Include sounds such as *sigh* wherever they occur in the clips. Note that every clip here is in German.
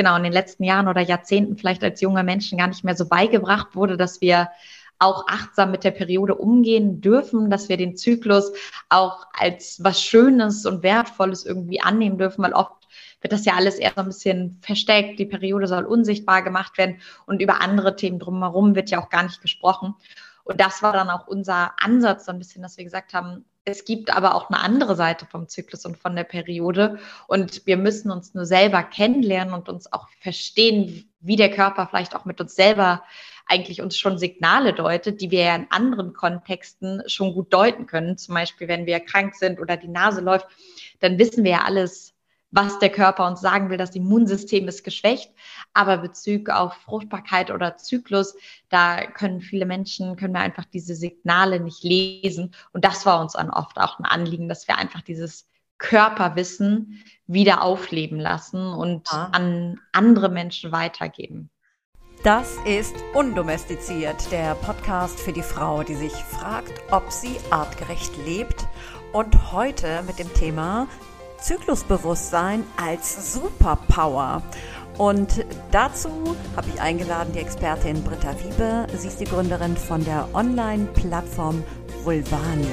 genau in den letzten Jahren oder Jahrzehnten vielleicht als junge Menschen gar nicht mehr so beigebracht wurde, dass wir auch achtsam mit der Periode umgehen dürfen, dass wir den Zyklus auch als was Schönes und Wertvolles irgendwie annehmen dürfen, weil oft wird das ja alles eher so ein bisschen versteckt. Die Periode soll unsichtbar gemacht werden und über andere Themen drumherum wird ja auch gar nicht gesprochen. Und das war dann auch unser Ansatz so ein bisschen, dass wir gesagt haben, es gibt aber auch eine andere Seite vom Zyklus und von der Periode. Und wir müssen uns nur selber kennenlernen und uns auch verstehen, wie der Körper vielleicht auch mit uns selber eigentlich uns schon Signale deutet, die wir ja in anderen Kontexten schon gut deuten können. Zum Beispiel, wenn wir krank sind oder die Nase läuft, dann wissen wir ja alles, was der Körper uns sagen will. Das Immunsystem ist geschwächt. Aber Bezug auf Fruchtbarkeit oder Zyklus, da können viele Menschen, können wir einfach diese Signale nicht lesen. Und das war uns dann oft auch ein Anliegen, dass wir einfach dieses Körperwissen wieder aufleben lassen und ja. an andere Menschen weitergeben. Das ist Undomestiziert, der Podcast für die Frau, die sich fragt, ob sie artgerecht lebt. Und heute mit dem Thema Zyklusbewusstsein als Superpower. Und dazu habe ich eingeladen die Expertin Britta Wiebe. Sie ist die Gründerin von der Online-Plattform Vulvani.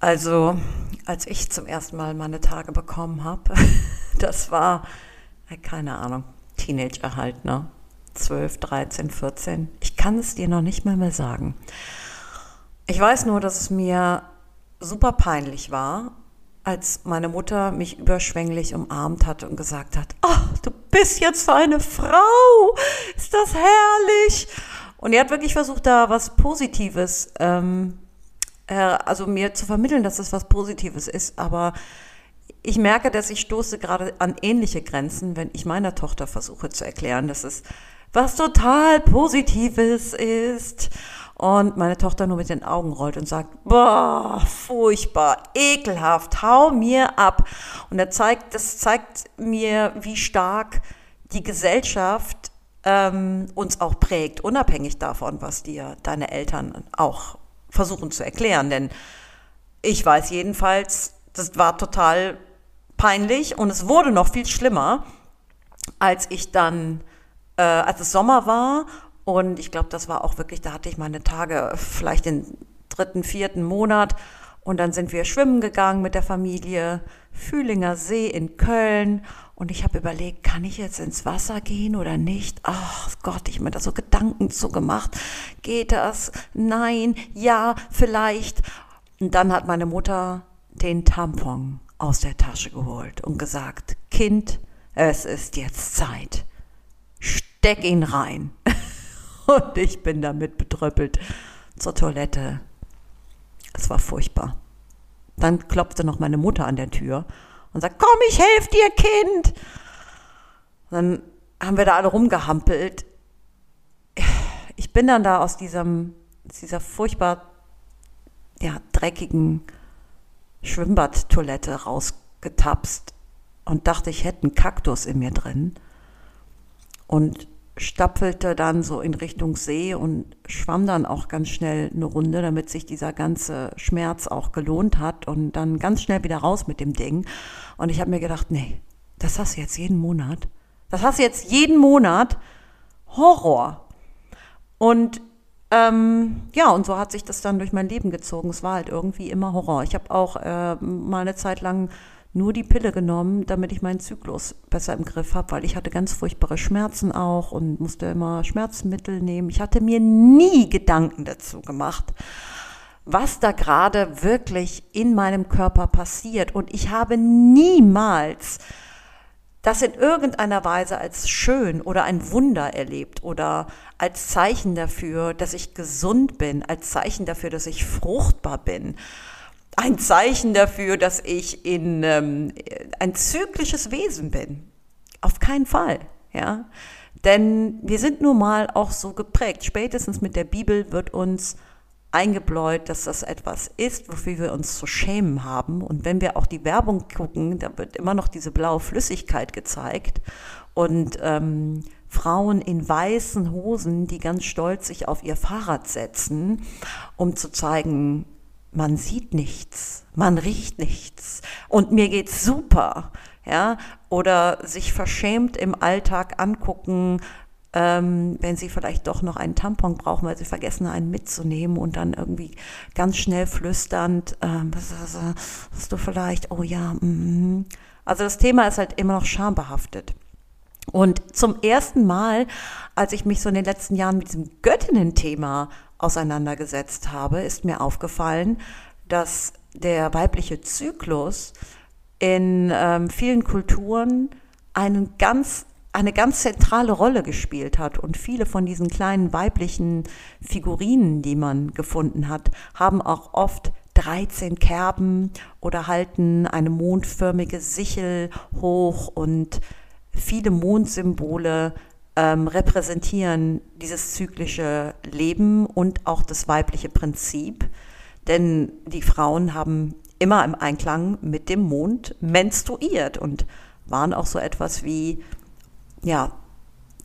Also, als ich zum ersten Mal meine Tage bekommen habe, *laughs* das war, keine Ahnung, Teenager halt, ne? 12, 13, 14. Ich kann es dir noch nicht mal mehr sagen. Ich weiß nur, dass es mir super peinlich war, als meine Mutter mich überschwänglich umarmt hat und gesagt hat, oh, du bist jetzt eine Frau, ist das herrlich. Und er hat wirklich versucht, da was Positives ähm, äh, also mir zu vermitteln, dass es was Positives ist. Aber ich merke, dass ich stoße gerade an ähnliche Grenzen, wenn ich meiner Tochter versuche zu erklären, dass es was total Positives ist. Und meine Tochter nur mit den Augen rollt und sagt, boah, furchtbar, ekelhaft, hau mir ab. Und er zeigt, das zeigt mir, wie stark die Gesellschaft ähm, uns auch prägt, unabhängig davon, was dir deine Eltern auch versuchen zu erklären. Denn ich weiß jedenfalls, das war total peinlich und es wurde noch viel schlimmer, als ich dann, äh, als es Sommer war und ich glaube, das war auch wirklich, da hatte ich meine Tage vielleicht den dritten, vierten Monat und dann sind wir schwimmen gegangen mit der Familie, Fühlinger See in Köln und ich habe überlegt, kann ich jetzt ins Wasser gehen oder nicht? Ach Gott, ich mir da so Gedanken zu gemacht. Geht das? Nein, ja, vielleicht. Und dann hat meine Mutter den Tampon aus der Tasche geholt und gesagt, Kind, es ist jetzt Zeit. Steck ihn rein. *laughs* Und ich bin damit betröppelt zur Toilette. Es war furchtbar. Dann klopfte noch meine Mutter an der Tür und sagt, komm, ich helfe dir, Kind. Und dann haben wir da alle rumgehampelt. Ich bin dann da aus diesem, aus dieser furchtbar ja, dreckigen Schwimmbadtoilette rausgetapst und dachte, ich hätte einen Kaktus in mir drin. Und stapfelte dann so in Richtung See und schwamm dann auch ganz schnell eine Runde, damit sich dieser ganze Schmerz auch gelohnt hat und dann ganz schnell wieder raus mit dem Ding. Und ich habe mir gedacht, nee, das hast du jetzt jeden Monat. Das hast du jetzt jeden Monat. Horror. Und ähm, ja, und so hat sich das dann durch mein Leben gezogen. Es war halt irgendwie immer Horror. Ich habe auch äh, mal eine Zeit lang nur die Pille genommen, damit ich meinen Zyklus besser im Griff habe, weil ich hatte ganz furchtbare Schmerzen auch und musste immer Schmerzmittel nehmen. Ich hatte mir nie Gedanken dazu gemacht, was da gerade wirklich in meinem Körper passiert. Und ich habe niemals das in irgendeiner Weise als schön oder ein Wunder erlebt oder als Zeichen dafür, dass ich gesund bin, als Zeichen dafür, dass ich fruchtbar bin ein Zeichen dafür, dass ich in ähm, ein zyklisches Wesen bin. Auf keinen Fall, ja. Denn wir sind nun mal auch so geprägt. Spätestens mit der Bibel wird uns eingebläut, dass das etwas ist, wofür wir uns zu schämen haben. Und wenn wir auch die Werbung gucken, da wird immer noch diese blaue Flüssigkeit gezeigt und ähm, Frauen in weißen Hosen, die ganz stolz sich auf ihr Fahrrad setzen, um zu zeigen, man sieht nichts, man riecht nichts und mir geht's super, ja, oder sich verschämt im Alltag angucken, ähm, wenn sie vielleicht doch noch einen Tampon brauchen, weil sie vergessen, einen mitzunehmen und dann irgendwie ganz schnell flüsternd, ähm, hast du vielleicht, oh ja, mm. also das Thema ist halt immer noch schambehaftet. Und zum ersten Mal, als ich mich so in den letzten Jahren mit diesem Göttinnen-Thema auseinandergesetzt habe, ist mir aufgefallen, dass der weibliche Zyklus in ähm, vielen Kulturen einen ganz, eine ganz zentrale Rolle gespielt hat. Und viele von diesen kleinen weiblichen Figurinen, die man gefunden hat, haben auch oft 13 Kerben oder halten eine mondförmige Sichel hoch und viele Mondsymbole ähm, repräsentieren dieses zyklische Leben und auch das weibliche Prinzip. Denn die Frauen haben immer im Einklang mit dem Mond menstruiert und waren auch so etwas wie, ja,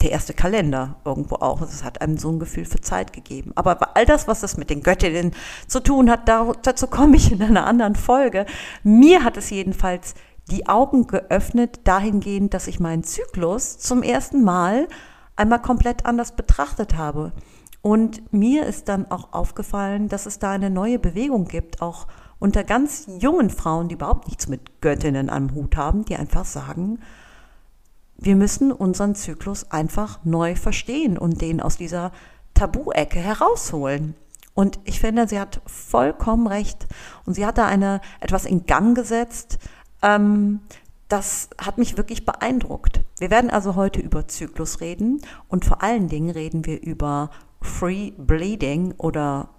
der erste Kalender irgendwo auch. Es hat einem so ein Gefühl für Zeit gegeben. Aber all das, was das mit den Göttinnen zu tun hat, dazu komme ich in einer anderen Folge. Mir hat es jedenfalls die Augen geöffnet dahingehend, dass ich meinen Zyklus zum ersten Mal einmal komplett anders betrachtet habe. Und mir ist dann auch aufgefallen, dass es da eine neue Bewegung gibt, auch unter ganz jungen Frauen, die überhaupt nichts mit Göttinnen am Hut haben, die einfach sagen, wir müssen unseren Zyklus einfach neu verstehen und den aus dieser Tabu-Ecke herausholen. Und ich finde, sie hat vollkommen recht. Und sie hat da eine, etwas in Gang gesetzt, ähm, das hat mich wirklich beeindruckt. Wir werden also heute über Zyklus reden und vor allen Dingen reden wir über Free Bleeding oder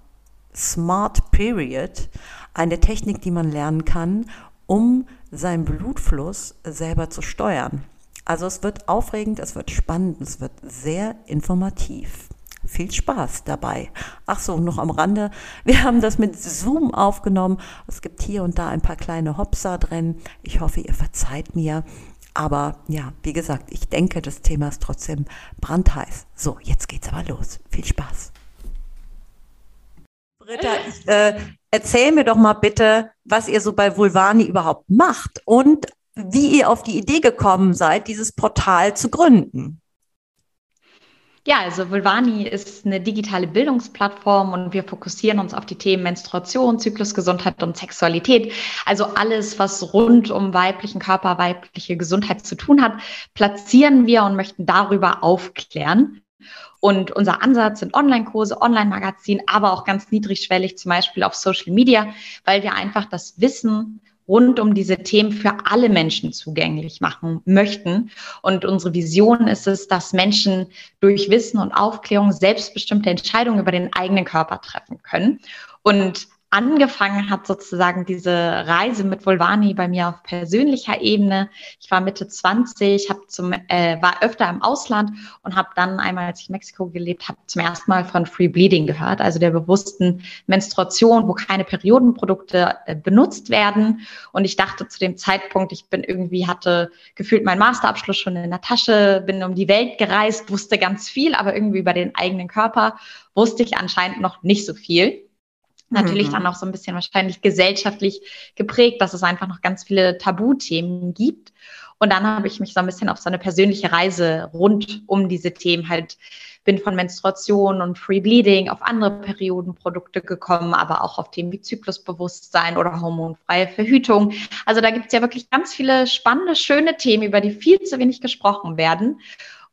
Smart Period, eine Technik, die man lernen kann, um seinen Blutfluss selber zu steuern. Also es wird aufregend, es wird spannend, es wird sehr informativ viel Spaß dabei. Ach so, noch am Rande. Wir haben das mit Zoom aufgenommen. Es gibt hier und da ein paar kleine Hopser drin. Ich hoffe, ihr verzeiht mir. Aber ja, wie gesagt, ich denke, das Thema ist trotzdem brandheiß. So, jetzt geht's aber los. Viel Spaß. Britta, ich, äh, erzähl mir doch mal bitte, was ihr so bei Vulvani überhaupt macht und wie ihr auf die Idee gekommen seid, dieses Portal zu gründen. Ja, also Vulvani ist eine digitale Bildungsplattform und wir fokussieren uns auf die Themen Menstruation, Zyklusgesundheit und Sexualität. Also alles, was rund um weiblichen Körper, weibliche Gesundheit zu tun hat, platzieren wir und möchten darüber aufklären. Und unser Ansatz sind Online-Kurse, Online-Magazin, aber auch ganz niedrigschwellig, zum Beispiel auf Social Media, weil wir einfach das Wissen rund um diese Themen für alle Menschen zugänglich machen möchten. Und unsere Vision ist es, dass Menschen durch Wissen und Aufklärung selbstbestimmte Entscheidungen über den eigenen Körper treffen können. Und angefangen hat sozusagen diese Reise mit Volvani bei mir auf persönlicher Ebene. Ich war Mitte 20, hab zum, äh, war öfter im Ausland und habe dann einmal, als ich in Mexiko gelebt habe, zum ersten Mal von Free Bleeding gehört, also der bewussten Menstruation, wo keine Periodenprodukte äh, benutzt werden. Und ich dachte zu dem Zeitpunkt, ich bin irgendwie, hatte gefühlt meinen Masterabschluss schon in der Tasche, bin um die Welt gereist, wusste ganz viel, aber irgendwie über den eigenen Körper wusste ich anscheinend noch nicht so viel. Natürlich mhm. dann auch so ein bisschen wahrscheinlich gesellschaftlich geprägt, dass es einfach noch ganz viele Tabuthemen gibt. Und dann habe ich mich so ein bisschen auf so eine persönliche Reise rund um diese Themen halt bin von Menstruation und Free Bleeding auf andere Periodenprodukte gekommen, aber auch auf Themen wie Zyklusbewusstsein oder hormonfreie Verhütung. Also da gibt es ja wirklich ganz viele spannende, schöne Themen, über die viel zu wenig gesprochen werden.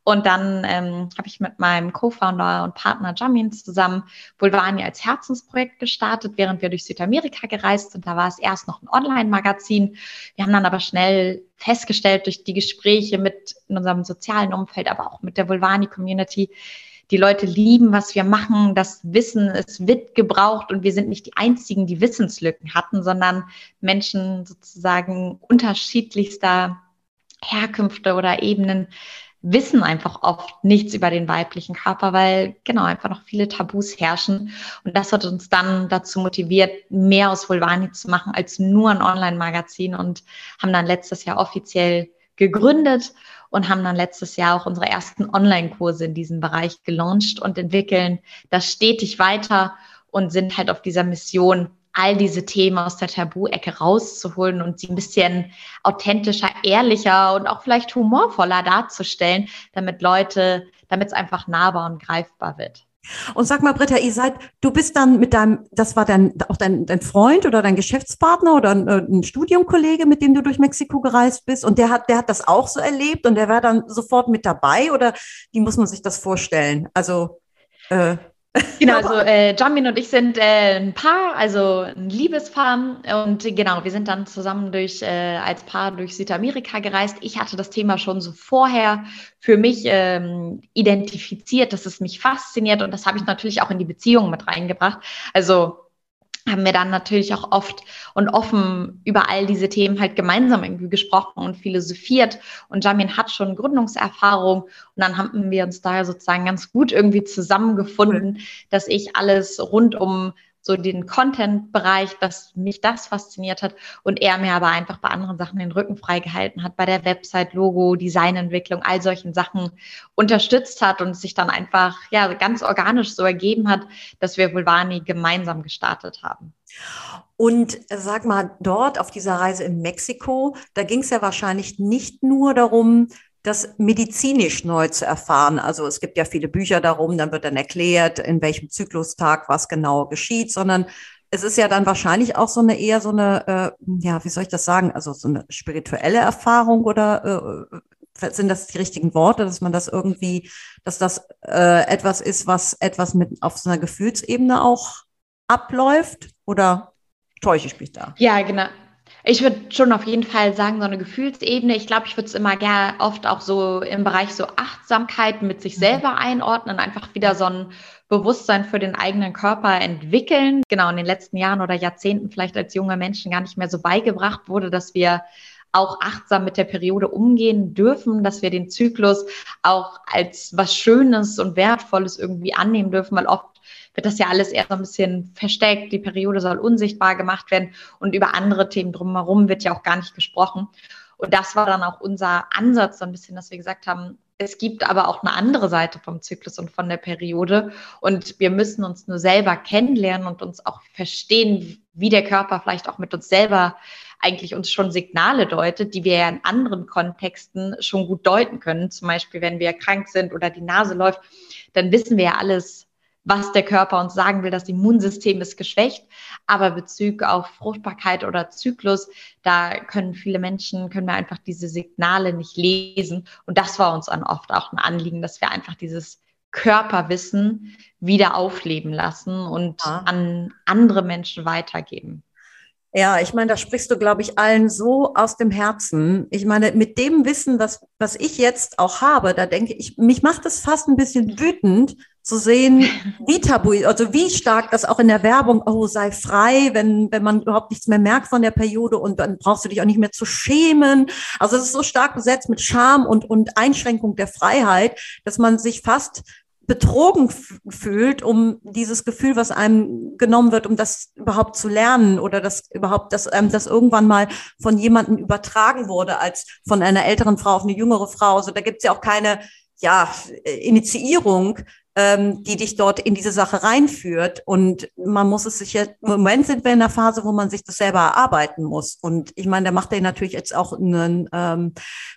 Und dann ähm, habe ich mit meinem Co-Founder und Partner Jamin zusammen Bulvani als Herzensprojekt gestartet, während wir durch Südamerika gereist sind. Da war es erst noch ein Online-Magazin. Wir haben dann aber schnell festgestellt durch die Gespräche mit in unserem sozialen Umfeld, aber auch mit der Vulvani-Community, die Leute lieben, was wir machen. Das Wissen, es wird gebraucht und wir sind nicht die Einzigen, die Wissenslücken hatten, sondern Menschen sozusagen unterschiedlichster Herkünfte oder Ebenen wissen einfach oft nichts über den weiblichen Körper, weil genau einfach noch viele Tabus herrschen. Und das hat uns dann dazu motiviert, mehr aus Vulvani zu machen als nur ein Online-Magazin und haben dann letztes Jahr offiziell gegründet und haben dann letztes Jahr auch unsere ersten Online-Kurse in diesem Bereich gelauncht und entwickeln das stetig weiter und sind halt auf dieser Mission, all diese Themen aus der Tabu-Ecke rauszuholen und sie ein bisschen authentischer, ehrlicher und auch vielleicht humorvoller darzustellen, damit Leute, damit es einfach nahbar und greifbar wird. Und sag mal, Britta, ihr seid, du bist dann mit deinem, das war dein, auch dein, dein Freund oder dein Geschäftspartner oder ein, äh, ein Studiumkollege, mit dem du durch Mexiko gereist bist und der hat, der hat das auch so erlebt und der war dann sofort mit dabei oder wie muss man sich das vorstellen? Also, äh, Genau, also äh, Jamin und ich sind äh, ein Paar, also ein Liebespaar. Und genau, wir sind dann zusammen durch äh, als Paar durch Südamerika gereist. Ich hatte das Thema schon so vorher für mich ähm, identifiziert, dass es mich fasziniert und das habe ich natürlich auch in die Beziehung mit reingebracht. Also haben wir dann natürlich auch oft und offen über all diese Themen halt gemeinsam irgendwie gesprochen und philosophiert. Und Jamin hat schon Gründungserfahrung und dann haben wir uns da sozusagen ganz gut irgendwie zusammengefunden, dass ich alles rund um so den Content-Bereich, dass mich das fasziniert hat und er mir aber einfach bei anderen Sachen den Rücken freigehalten hat, bei der Website, Logo, Designentwicklung, all solchen Sachen unterstützt hat und sich dann einfach ja ganz organisch so ergeben hat, dass wir Vulvani gemeinsam gestartet haben. Und äh, sag mal, dort auf dieser Reise in Mexiko, da ging es ja wahrscheinlich nicht nur darum, das medizinisch neu zu erfahren. Also es gibt ja viele Bücher darum, dann wird dann erklärt, in welchem Zyklustag was genau geschieht, sondern es ist ja dann wahrscheinlich auch so eine eher so eine, äh, ja, wie soll ich das sagen, also so eine spirituelle Erfahrung oder äh, sind das die richtigen Worte, dass man das irgendwie, dass das äh, etwas ist, was etwas mit auf so einer Gefühlsebene auch abläuft oder täusche ich mich da? Ja, genau. Ich würde schon auf jeden Fall sagen, so eine Gefühlsebene. Ich glaube, ich würde es immer gerne oft auch so im Bereich so Achtsamkeit mit sich mhm. selber einordnen, einfach wieder so ein Bewusstsein für den eigenen Körper entwickeln. Genau, in den letzten Jahren oder Jahrzehnten vielleicht als junge Menschen gar nicht mehr so beigebracht wurde, dass wir auch achtsam mit der Periode umgehen dürfen, dass wir den Zyklus auch als was Schönes und Wertvolles irgendwie annehmen dürfen, weil oft wird das ja alles eher so ein bisschen versteckt. Die Periode soll unsichtbar gemacht werden und über andere Themen drumherum wird ja auch gar nicht gesprochen. Und das war dann auch unser Ansatz so ein bisschen, dass wir gesagt haben, es gibt aber auch eine andere Seite vom Zyklus und von der Periode. Und wir müssen uns nur selber kennenlernen und uns auch verstehen, wie der Körper vielleicht auch mit uns selber eigentlich uns schon Signale deutet, die wir ja in anderen Kontexten schon gut deuten können. Zum Beispiel, wenn wir krank sind oder die Nase läuft, dann wissen wir ja alles was der Körper uns sagen will, das Immunsystem ist geschwächt. Aber Bezug auf Fruchtbarkeit oder Zyklus, da können viele Menschen, können wir einfach diese Signale nicht lesen. Und das war uns dann oft auch ein Anliegen, dass wir einfach dieses Körperwissen wieder aufleben lassen und ja. an andere Menschen weitergeben. Ja, ich meine, da sprichst du, glaube ich, allen so aus dem Herzen. Ich meine, mit dem Wissen, was, was ich jetzt auch habe, da denke ich, mich macht es fast ein bisschen wütend zu sehen, wie tabu, also wie stark das auch in der Werbung, oh, sei frei, wenn, wenn man überhaupt nichts mehr merkt von der Periode und dann brauchst du dich auch nicht mehr zu schämen. Also es ist so stark besetzt mit Scham und, und Einschränkung der Freiheit, dass man sich fast betrogen fühlt, um dieses Gefühl, was einem genommen wird, um das überhaupt zu lernen oder das überhaupt, dass einem das irgendwann mal von jemandem übertragen wurde, als von einer älteren Frau auf eine jüngere Frau. Also da gibt's ja auch keine ja, Initiierung, ähm, die dich dort in diese Sache reinführt. Und man muss es sich jetzt, im Moment sind wir in einer Phase, wo man sich das selber erarbeiten muss. Und ich meine, da macht ihr natürlich jetzt auch einen, ähm,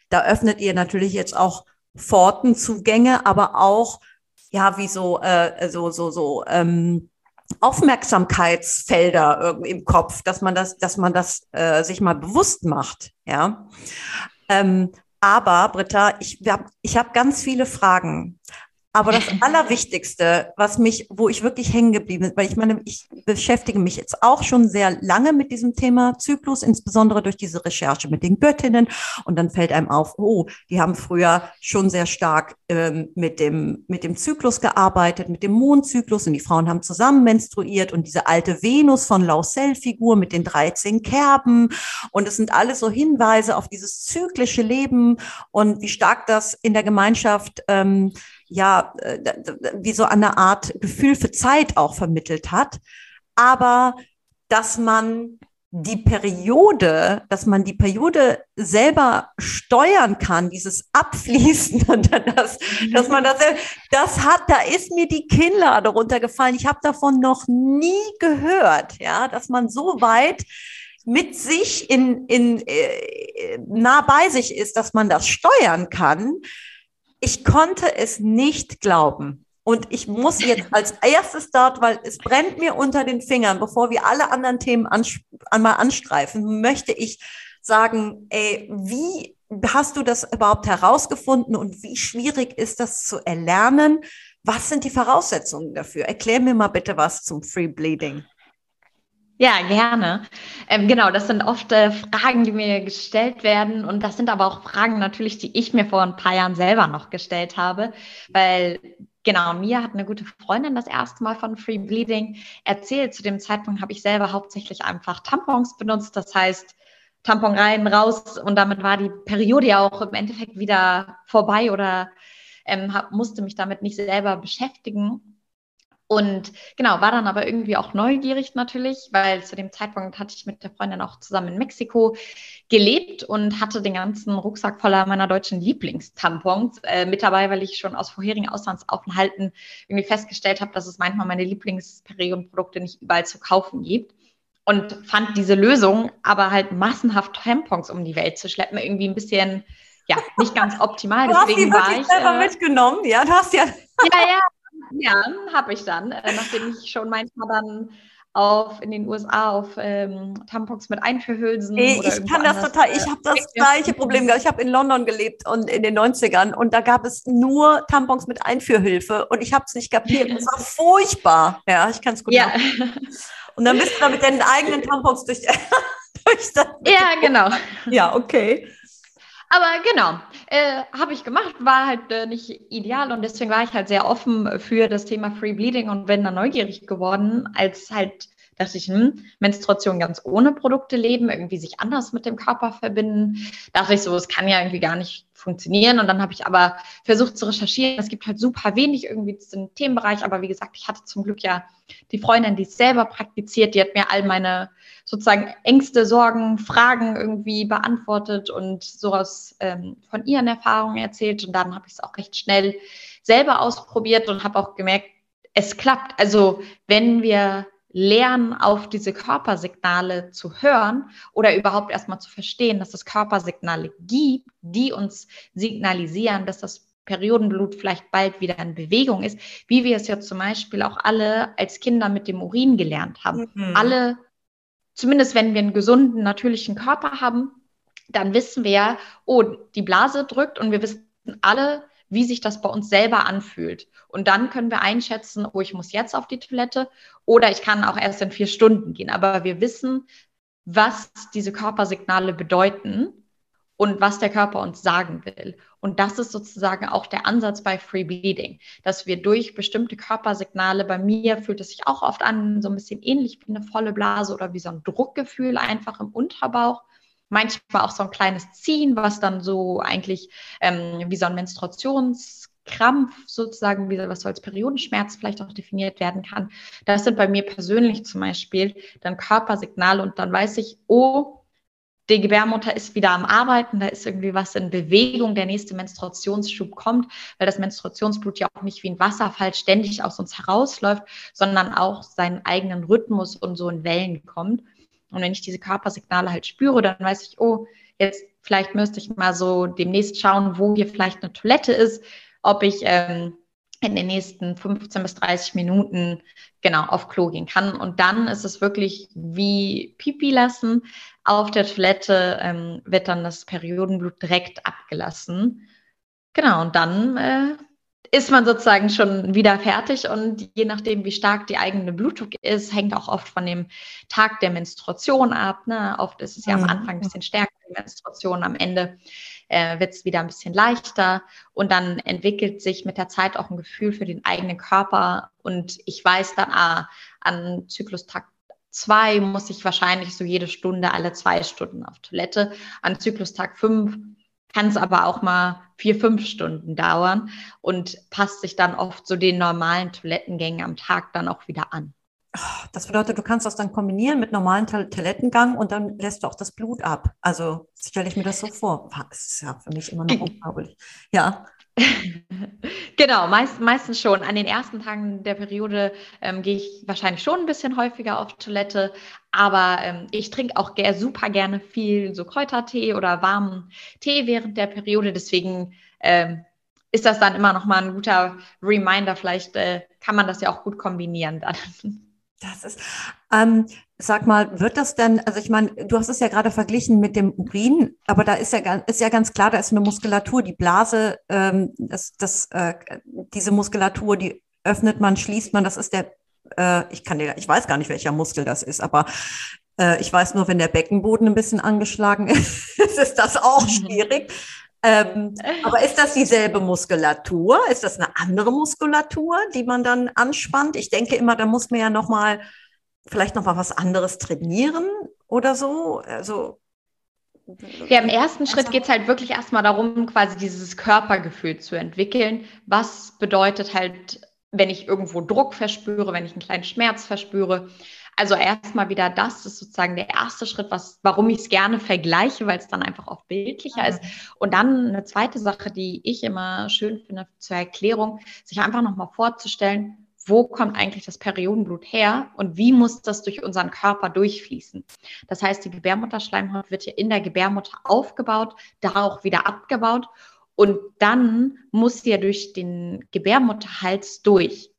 da öffnet ihr natürlich jetzt auch Pfortenzugänge, aber auch ja, wie so, äh, so, so, so, ähm, Aufmerksamkeitsfelder im Kopf, dass man das, dass man das äh, sich mal bewusst macht, ja. Ähm, aber Britta, ich habe ich hab ganz viele Fragen. Aber das *laughs* Allerwichtigste, was mich, wo ich wirklich hängen geblieben bin, weil ich meine, ich beschäftige mich jetzt auch schon sehr lange mit diesem Thema Zyklus, insbesondere durch diese Recherche mit den Göttinnen. Und dann fällt einem auf, oh, die haben früher schon sehr stark ähm, mit dem, mit dem Zyklus gearbeitet, mit dem Mondzyklus und die Frauen haben zusammen menstruiert und diese alte Venus von Lausel-Figur mit den 13 Kerben. Und es sind alles so Hinweise auf dieses zyklische Leben und wie stark das in der Gemeinschaft ähm, ja, äh, wie so eine Art Gefühl für Zeit auch vermittelt hat. Aber dass man die Periode, dass man die Periode selber steuern kann, dieses Abfließen *laughs* und das, dass man das, das hat, da ist mir die Kinnlade runtergefallen. Ich habe davon noch nie gehört, ja, dass man so weit mit sich in, in äh, nah bei sich ist, dass man das steuern kann ich konnte es nicht glauben. Und ich muss jetzt als erstes dort, weil es brennt mir unter den Fingern, bevor wir alle anderen Themen einmal anstreifen, möchte ich sagen, ey, wie hast du das überhaupt herausgefunden und wie schwierig ist das zu erlernen? Was sind die Voraussetzungen dafür? Erklär mir mal bitte was zum Free Bleeding. Ja, gerne. Ähm, genau, das sind oft äh, Fragen, die mir gestellt werden. Und das sind aber auch Fragen natürlich, die ich mir vor ein paar Jahren selber noch gestellt habe. Weil, genau, mir hat eine gute Freundin das erste Mal von Free Bleeding erzählt. Zu dem Zeitpunkt habe ich selber hauptsächlich einfach Tampons benutzt. Das heißt, Tampon rein, raus. Und damit war die Periode ja auch im Endeffekt wieder vorbei oder ähm, musste mich damit nicht selber beschäftigen. Und genau, war dann aber irgendwie auch neugierig natürlich, weil zu dem Zeitpunkt hatte ich mit der Freundin auch zusammen in Mexiko gelebt und hatte den ganzen Rucksack voller meiner deutschen Lieblingstampons äh, mit dabei, weil ich schon aus vorherigen Auslandsaufenthalten irgendwie festgestellt habe, dass es manchmal meine Lieblingsperiodenprodukte nicht überall zu kaufen gibt. Und fand diese Lösung, aber halt massenhaft Tampons um die Welt zu schleppen, irgendwie ein bisschen, ja, nicht ganz *laughs* optimal. Du Deswegen hast die wirklich war ich, selber äh, mitgenommen, ja, du hast ja. Ja, ja, ja, habe ich dann, äh, nachdem ich schon manchmal dann auf in den USA auf ähm, Tampons mit Einführhülsen. Nee, ich kann das total. Ich habe das äh, gleiche Problem gehabt. Ich habe in London gelebt und in den 90ern und da gab es nur Tampons mit Einführhilfe und ich habe es nicht kapiert. Es war *laughs* furchtbar. Ja, ich kann es gut. Ja. Und dann bist du da mit deinen eigenen Tampons durch, *laughs* durch das. Ja, genau. Ja, okay. Aber genau, äh, habe ich gemacht, war halt äh, nicht ideal und deswegen war ich halt sehr offen für das Thema Free Bleeding und bin dann neugierig geworden, als halt dachte ich, hm, Menstruation ganz ohne Produkte leben, irgendwie sich anders mit dem Körper verbinden. Dachte ich so, es kann ja irgendwie gar nicht funktionieren. Und dann habe ich aber versucht zu recherchieren. Es gibt halt super wenig irgendwie zu dem Themenbereich, aber wie gesagt, ich hatte zum Glück ja die Freundin, die es selber praktiziert, die hat mir all meine sozusagen Ängste, Sorgen, Fragen irgendwie beantwortet und sowas ähm, von ihren Erfahrungen erzählt. Und dann habe ich es auch recht schnell selber ausprobiert und habe auch gemerkt, es klappt. Also wenn wir lernen, auf diese Körpersignale zu hören oder überhaupt erstmal zu verstehen, dass es Körpersignale gibt, die uns signalisieren, dass das Periodenblut vielleicht bald wieder in Bewegung ist, wie wir es ja zum Beispiel auch alle als Kinder mit dem Urin gelernt haben. Mhm. Alle zumindest wenn wir einen gesunden, natürlichen Körper haben, dann wissen wir ja, oh, die Blase drückt und wir wissen alle, wie sich das bei uns selber anfühlt. Und dann können wir einschätzen, oh, ich muss jetzt auf die Toilette oder ich kann auch erst in vier Stunden gehen. Aber wir wissen, was diese Körpersignale bedeuten und was der Körper uns sagen will. Und das ist sozusagen auch der Ansatz bei Free Bleeding, dass wir durch bestimmte Körpersignale, bei mir fühlt es sich auch oft an, so ein bisschen ähnlich wie eine volle Blase oder wie so ein Druckgefühl einfach im Unterbauch. Manchmal auch so ein kleines Ziehen, was dann so eigentlich ähm, wie so ein Menstruationskrampf sozusagen, wie was so als Periodenschmerz vielleicht auch definiert werden kann. Das sind bei mir persönlich zum Beispiel dann Körpersignale und dann weiß ich, oh, die Gebärmutter ist wieder am Arbeiten, da ist irgendwie was in Bewegung, der nächste Menstruationsschub kommt, weil das Menstruationsblut ja auch nicht wie ein Wasserfall ständig aus uns herausläuft, sondern auch seinen eigenen Rhythmus und so in Wellen kommt. Und wenn ich diese Körpersignale halt spüre, dann weiß ich, oh, jetzt vielleicht müsste ich mal so demnächst schauen, wo hier vielleicht eine Toilette ist, ob ich ähm, in den nächsten 15 bis 30 Minuten genau auf Klo gehen kann. Und dann ist es wirklich wie Pipi lassen. Auf der Toilette ähm, wird dann das Periodenblut direkt abgelassen. Genau, und dann äh, ist man sozusagen schon wieder fertig und je nachdem, wie stark die eigene Blutdruck ist, hängt auch oft von dem Tag der Menstruation ab. Ne? Oft ist es ja am mhm. Anfang ein bisschen stärker, die Menstruation, am Ende äh, wird es wieder ein bisschen leichter und dann entwickelt sich mit der Zeit auch ein Gefühl für den eigenen Körper und ich weiß dann, ah, an Zyklustag zwei muss ich wahrscheinlich so jede Stunde, alle zwei Stunden auf Toilette. An Zyklustag fünf kann es aber auch mal vier, fünf Stunden dauern und passt sich dann oft so den normalen Toilettengängen am Tag dann auch wieder an. Das bedeutet, du kannst das dann kombinieren mit normalen Toilettengang und dann lässt du auch das Blut ab. Also stelle ich mir das so *laughs* vor. Das ist ja für mich immer noch *laughs* unglaublich. Ja. *laughs* genau, meist, meistens schon. An den ersten Tagen der Periode ähm, gehe ich wahrscheinlich schon ein bisschen häufiger auf Toilette, aber ähm, ich trinke auch ger super gerne viel so Kräutertee oder warmen Tee während der Periode. Deswegen ähm, ist das dann immer noch mal ein guter Reminder. Vielleicht äh, kann man das ja auch gut kombinieren dann. *laughs* Das ist, ähm, sag mal, wird das denn, also ich meine, du hast es ja gerade verglichen mit dem Urin, aber da ist ja, ist ja ganz klar, da ist eine Muskulatur, die Blase, ähm, das, das, äh, diese Muskulatur, die öffnet man, schließt man, das ist der, äh, ich kann dir, ich weiß gar nicht, welcher Muskel das ist, aber äh, ich weiß nur, wenn der Beckenboden ein bisschen angeschlagen *laughs* ist, ist das auch schwierig. Ähm, *laughs* aber ist das dieselbe Muskulatur? Ist das eine andere Muskulatur, die man dann anspannt? Ich denke immer, da muss man ja noch mal vielleicht noch mal was anderes trainieren oder so. Also ja, im ersten Schritt geht es halt wirklich erstmal darum, quasi dieses Körpergefühl zu entwickeln. Was bedeutet halt, wenn ich irgendwo Druck verspüre, wenn ich einen kleinen Schmerz verspüre? Also erstmal wieder das ist sozusagen der erste Schritt, was, warum ich es gerne vergleiche, weil es dann einfach auch bildlicher ist. Und dann eine zweite Sache, die ich immer schön finde zur Erklärung, sich einfach nochmal vorzustellen, wo kommt eigentlich das Periodenblut her und wie muss das durch unseren Körper durchfließen. Das heißt, die Gebärmutterschleimhaut wird ja in der Gebärmutter aufgebaut, da auch wieder abgebaut und dann muss sie ja durch den Gebärmutterhals durch.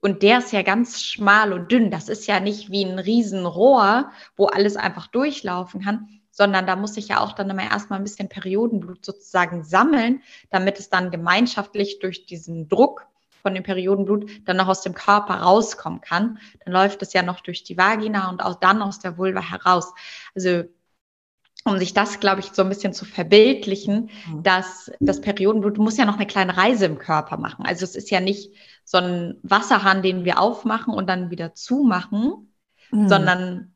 Und der ist ja ganz schmal und dünn. Das ist ja nicht wie ein Riesenrohr, wo alles einfach durchlaufen kann, sondern da muss ich ja auch dann immer erstmal ein bisschen Periodenblut sozusagen sammeln, damit es dann gemeinschaftlich durch diesen Druck von dem Periodenblut dann noch aus dem Körper rauskommen kann. Dann läuft es ja noch durch die Vagina und auch dann aus der Vulva heraus. Also um sich das, glaube ich, so ein bisschen zu verbildlichen, mhm. dass das Periodenblut muss ja noch eine kleine Reise im Körper machen. Also es ist ja nicht so ein Wasserhahn, den wir aufmachen und dann wieder zumachen, mhm. sondern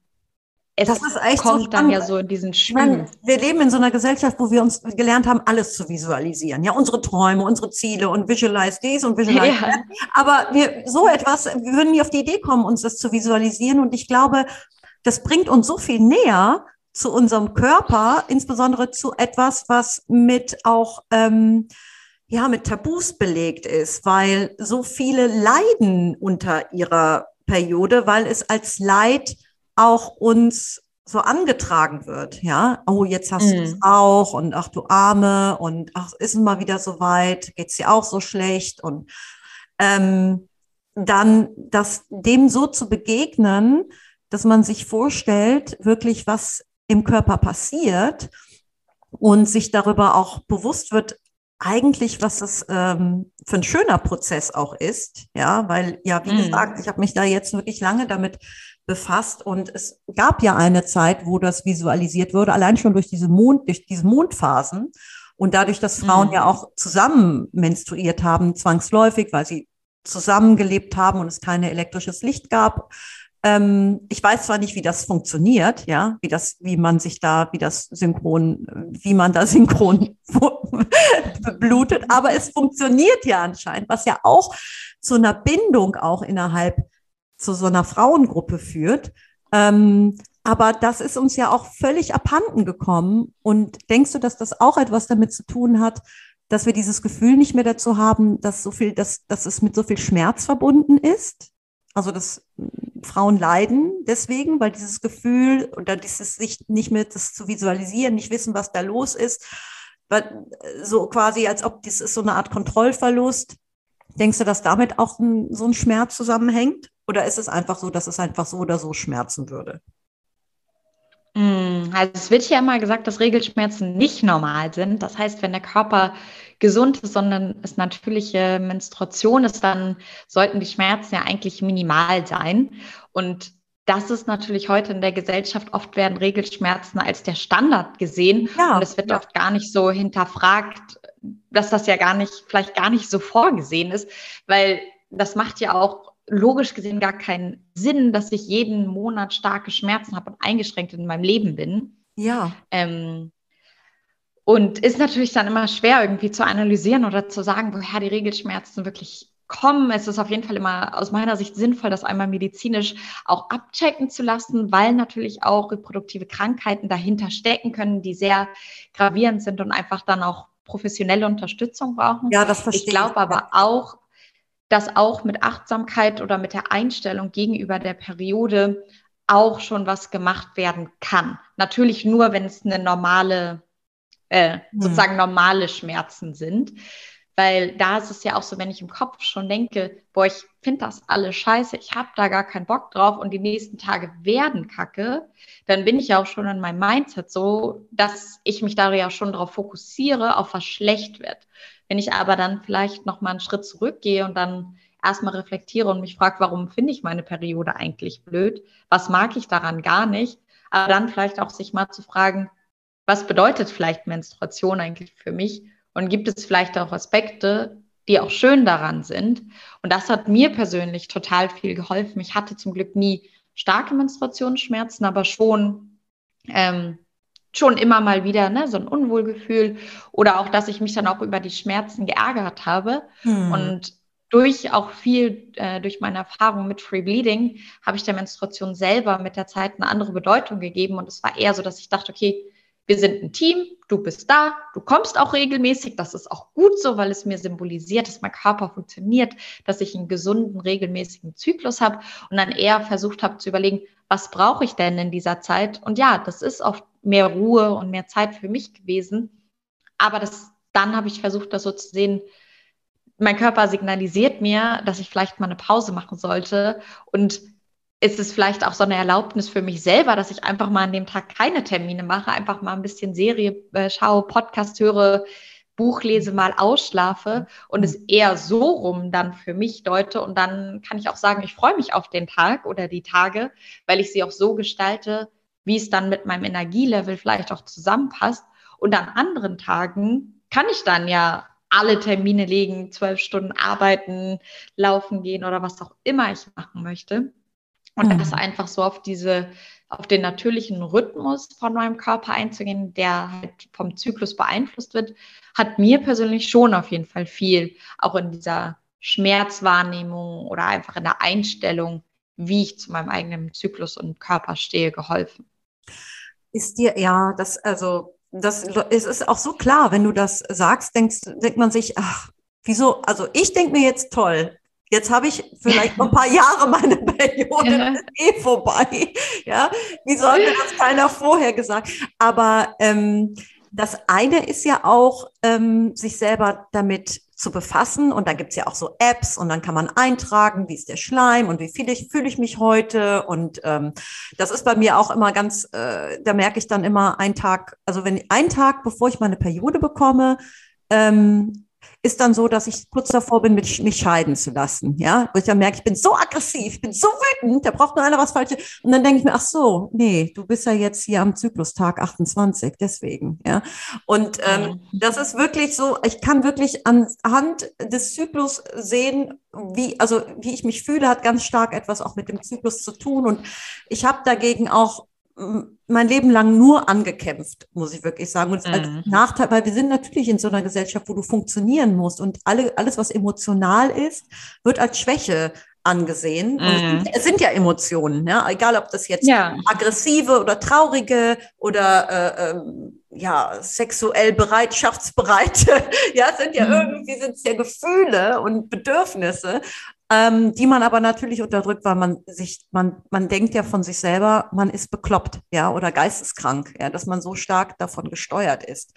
es kommt so dann ja so in diesen Schwimmen. Wir leben in so einer Gesellschaft, wo wir uns gelernt haben, alles zu visualisieren. Ja, unsere Träume, unsere Ziele und visualize dies und visualize *laughs* ja. Aber wir, so etwas, wir würden nie auf die Idee kommen, uns das zu visualisieren. Und ich glaube, das bringt uns so viel näher, zu unserem Körper, insbesondere zu etwas, was mit auch ähm, ja mit Tabus belegt ist, weil so viele leiden unter ihrer Periode, weil es als Leid auch uns so angetragen wird, ja, oh, jetzt hast mm. du es mhm. auch und ach du Arme und ach, ist es mal wieder so weit, geht's dir auch so schlecht und ähm, dann das dem so zu begegnen, dass man sich vorstellt, wirklich was im Körper passiert und sich darüber auch bewusst wird, eigentlich, was das ähm, für ein schöner Prozess auch ist, ja, weil ja, wie mhm. gesagt, ich habe mich da jetzt wirklich lange damit befasst und es gab ja eine Zeit, wo das visualisiert wurde, allein schon durch diese Mond, durch diese Mondphasen und dadurch, dass Frauen mhm. ja auch zusammen menstruiert haben, zwangsläufig, weil sie zusammengelebt haben und es keine elektrisches Licht gab, ähm, ich weiß zwar nicht, wie das funktioniert, ja, wie das, wie man sich da, wie das synchron, wie man da *laughs* synchron blutet, aber es funktioniert ja anscheinend, was ja auch zu einer Bindung auch innerhalb zu so einer Frauengruppe führt. Ähm, aber das ist uns ja auch völlig abhanden gekommen. Und denkst du, dass das auch etwas damit zu tun hat, dass wir dieses Gefühl nicht mehr dazu haben, dass so viel, dass, dass es mit so viel Schmerz verbunden ist? Also dass Frauen leiden deswegen, weil dieses Gefühl oder dieses sich nicht mehr das zu visualisieren, nicht wissen, was da los ist, so quasi, als ob das ist so eine Art Kontrollverlust. Denkst du, dass damit auch ein, so ein Schmerz zusammenhängt? Oder ist es einfach so, dass es einfach so oder so schmerzen würde? Mm, also es wird ja immer gesagt, dass Regelschmerzen nicht normal sind. Das heißt, wenn der Körper gesund ist, sondern es natürliche Menstruation ist, dann sollten die Schmerzen ja eigentlich minimal sein. Und das ist natürlich heute in der Gesellschaft, oft werden Regelschmerzen als der Standard gesehen. Ja, und es wird ja. oft gar nicht so hinterfragt, dass das ja gar nicht, vielleicht gar nicht so vorgesehen ist, weil das macht ja auch logisch gesehen gar keinen Sinn, dass ich jeden Monat starke Schmerzen habe und eingeschränkt in meinem Leben bin. Ja. Ähm, und ist natürlich dann immer schwer irgendwie zu analysieren oder zu sagen, woher die Regelschmerzen wirklich kommen. Es ist auf jeden Fall immer aus meiner Sicht sinnvoll, das einmal medizinisch auch abchecken zu lassen, weil natürlich auch reproduktive Krankheiten dahinter stecken können, die sehr gravierend sind und einfach dann auch professionelle Unterstützung brauchen. Ja, das verstehe ich. glaube aber auch, dass auch mit Achtsamkeit oder mit der Einstellung gegenüber der Periode auch schon was gemacht werden kann. Natürlich nur, wenn es eine normale, äh, hm. sozusagen normale Schmerzen sind. Weil da ist es ja auch so, wenn ich im Kopf schon denke, boah, ich finde das alles scheiße, ich habe da gar keinen Bock drauf und die nächsten Tage werden kacke, dann bin ich ja auch schon in meinem Mindset so, dass ich mich da ja schon darauf fokussiere, auf was schlecht wird. Wenn ich aber dann vielleicht noch mal einen Schritt zurückgehe und dann erstmal reflektiere und mich frage, warum finde ich meine Periode eigentlich blöd? Was mag ich daran gar nicht? Aber dann vielleicht auch sich mal zu fragen, was bedeutet vielleicht Menstruation eigentlich für mich? Und gibt es vielleicht auch Aspekte, die auch schön daran sind? Und das hat mir persönlich total viel geholfen. Ich hatte zum Glück nie starke Menstruationsschmerzen, aber schon ähm, schon immer mal wieder ne, so ein Unwohlgefühl oder auch, dass ich mich dann auch über die Schmerzen geärgert habe. Hm. Und durch auch viel, äh, durch meine Erfahrung mit Free Bleeding, habe ich der Menstruation selber mit der Zeit eine andere Bedeutung gegeben. Und es war eher so, dass ich dachte, okay, wir sind ein Team, du bist da, du kommst auch regelmäßig. Das ist auch gut so, weil es mir symbolisiert, dass mein Körper funktioniert, dass ich einen gesunden, regelmäßigen Zyklus habe und dann eher versucht habe zu überlegen, was brauche ich denn in dieser Zeit? Und ja, das ist oft mehr Ruhe und mehr Zeit für mich gewesen. Aber das, dann habe ich versucht, das so zu sehen, mein Körper signalisiert mir, dass ich vielleicht mal eine Pause machen sollte und ist es vielleicht auch so eine Erlaubnis für mich selber, dass ich einfach mal an dem Tag keine Termine mache, einfach mal ein bisschen Serie äh, schaue, Podcast höre, Buch lese, mal ausschlafe und es eher so rum dann für mich deute. Und dann kann ich auch sagen, ich freue mich auf den Tag oder die Tage, weil ich sie auch so gestalte, wie es dann mit meinem Energielevel vielleicht auch zusammenpasst. Und an anderen Tagen kann ich dann ja alle Termine legen, zwölf Stunden arbeiten, laufen gehen oder was auch immer ich machen möchte. Und mhm. das einfach so auf diese, auf den natürlichen Rhythmus von meinem Körper einzugehen, der halt vom Zyklus beeinflusst wird, hat mir persönlich schon auf jeden Fall viel, auch in dieser Schmerzwahrnehmung oder einfach in der Einstellung, wie ich zu meinem eigenen Zyklus und Körper stehe, geholfen. Ist dir, ja, das, also, das, es ist auch so klar, wenn du das sagst, denkst, denkt man sich, ach, wieso, also ich denke mir jetzt toll, Jetzt habe ich vielleicht noch ein paar Jahre meine Periode, ja. eh vorbei. Ja, wie soll mir das keiner vorher gesagt? Aber ähm, das eine ist ja auch, ähm, sich selber damit zu befassen. Und da gibt es ja auch so Apps und dann kann man eintragen, wie ist der Schleim und wie viel ich, fühle ich mich heute. Und ähm, das ist bei mir auch immer ganz, äh, da merke ich dann immer einen Tag, also wenn ein Tag, bevor ich meine Periode bekomme, ähm, ist dann so, dass ich kurz davor bin, mich, mich scheiden zu lassen. Ja, wo ich dann merke, ich bin so aggressiv, ich bin so wütend, da braucht nur einer was Falsches. Und dann denke ich mir, ach so, nee, du bist ja jetzt hier am Zyklustag 28, deswegen. Ja, und ähm, das ist wirklich so, ich kann wirklich anhand des Zyklus sehen, wie, also wie ich mich fühle, hat ganz stark etwas auch mit dem Zyklus zu tun. Und ich habe dagegen auch mein Leben lang nur angekämpft, muss ich wirklich sagen. Und mhm. als Nachteil, weil wir sind natürlich in so einer Gesellschaft, wo du funktionieren musst und alle, alles, was emotional ist, wird als Schwäche angesehen. Mhm. Es, sind ja Emotionen, ja? egal ob das jetzt ja. aggressive oder traurige oder äh, ähm, ja, sexuell bereitschaftsbereite, *laughs* ja, sind ja mhm. irgendwie sind es ja Gefühle und Bedürfnisse ähm, die man aber natürlich unterdrückt, weil man sich, man, man denkt ja von sich selber, man ist bekloppt, ja, oder geisteskrank, ja, dass man so stark davon gesteuert ist.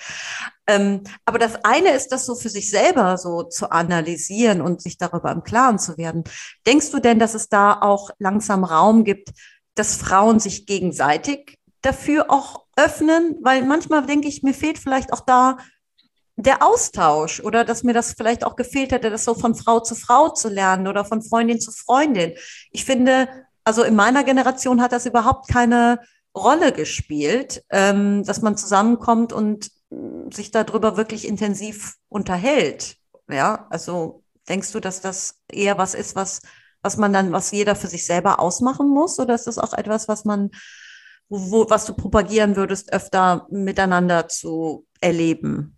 Ähm, aber das eine ist, das so für sich selber so zu analysieren und sich darüber im Klaren zu werden. Denkst du denn, dass es da auch langsam Raum gibt, dass Frauen sich gegenseitig dafür auch öffnen, weil manchmal denke ich, mir fehlt vielleicht auch da der Austausch oder dass mir das vielleicht auch gefehlt hätte, das so von Frau zu Frau zu lernen oder von Freundin zu Freundin. Ich finde, also in meiner Generation hat das überhaupt keine Rolle gespielt, ähm, dass man zusammenkommt und mm, sich darüber wirklich intensiv unterhält. Ja, also denkst du, dass das eher was ist, was, was man dann, was jeder für sich selber ausmachen muss? Oder ist das auch etwas, was man, wo, was du propagieren würdest, öfter miteinander zu erleben?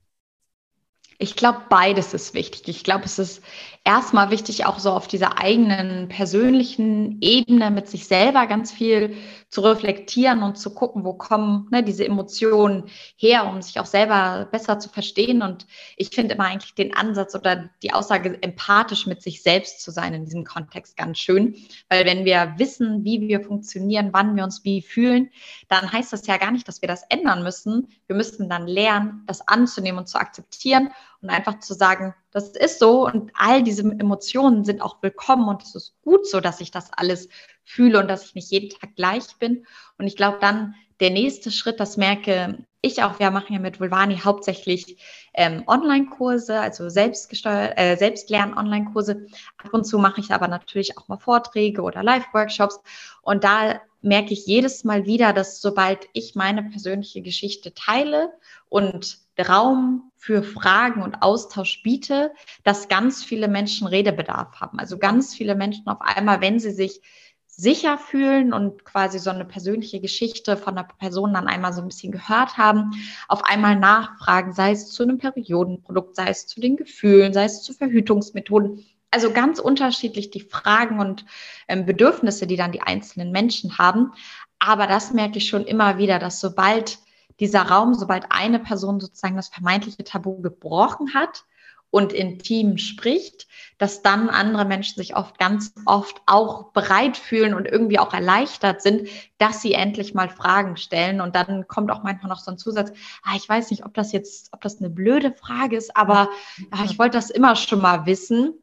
Ich glaube, beides ist wichtig. Ich glaube, es ist erstmal wichtig, auch so auf dieser eigenen persönlichen Ebene mit sich selber ganz viel zu reflektieren und zu gucken, wo kommen ne, diese Emotionen her, um sich auch selber besser zu verstehen. Und ich finde immer eigentlich den Ansatz oder die Aussage, empathisch mit sich selbst zu sein in diesem Kontext ganz schön. Weil wenn wir wissen, wie wir funktionieren, wann wir uns wie fühlen, dann heißt das ja gar nicht, dass wir das ändern müssen. Wir müssen dann lernen, das anzunehmen und zu akzeptieren und einfach zu sagen, das ist so und all diese Emotionen sind auch willkommen und es ist gut so, dass ich das alles fühle und dass ich nicht jeden Tag gleich bin. Und ich glaube dann, der nächste Schritt, das merke ich auch, wir machen ja mit Vulvani hauptsächlich ähm, Online-Kurse, also selbstgesteuert, äh, Selbstlern-Online-Kurse. Ab und zu mache ich aber natürlich auch mal Vorträge oder Live-Workshops. Und da merke ich jedes Mal wieder, dass sobald ich meine persönliche Geschichte teile und Raum für Fragen und Austausch biete, dass ganz viele Menschen Redebedarf haben. Also ganz viele Menschen auf einmal, wenn sie sich sicher fühlen und quasi so eine persönliche Geschichte von der Person dann einmal so ein bisschen gehört haben, auf einmal nachfragen, sei es zu einem Periodenprodukt, sei es zu den Gefühlen, sei es zu Verhütungsmethoden. Also ganz unterschiedlich die Fragen und ähm, Bedürfnisse, die dann die einzelnen Menschen haben. Aber das merke ich schon immer wieder, dass sobald dieser Raum, sobald eine Person sozusagen das vermeintliche Tabu gebrochen hat und intim spricht, dass dann andere Menschen sich oft ganz oft auch bereit fühlen und irgendwie auch erleichtert sind, dass sie endlich mal Fragen stellen. Und dann kommt auch manchmal noch so ein Zusatz, ah, ich weiß nicht, ob das jetzt, ob das eine blöde Frage ist, aber ja, ich wollte das immer schon mal wissen.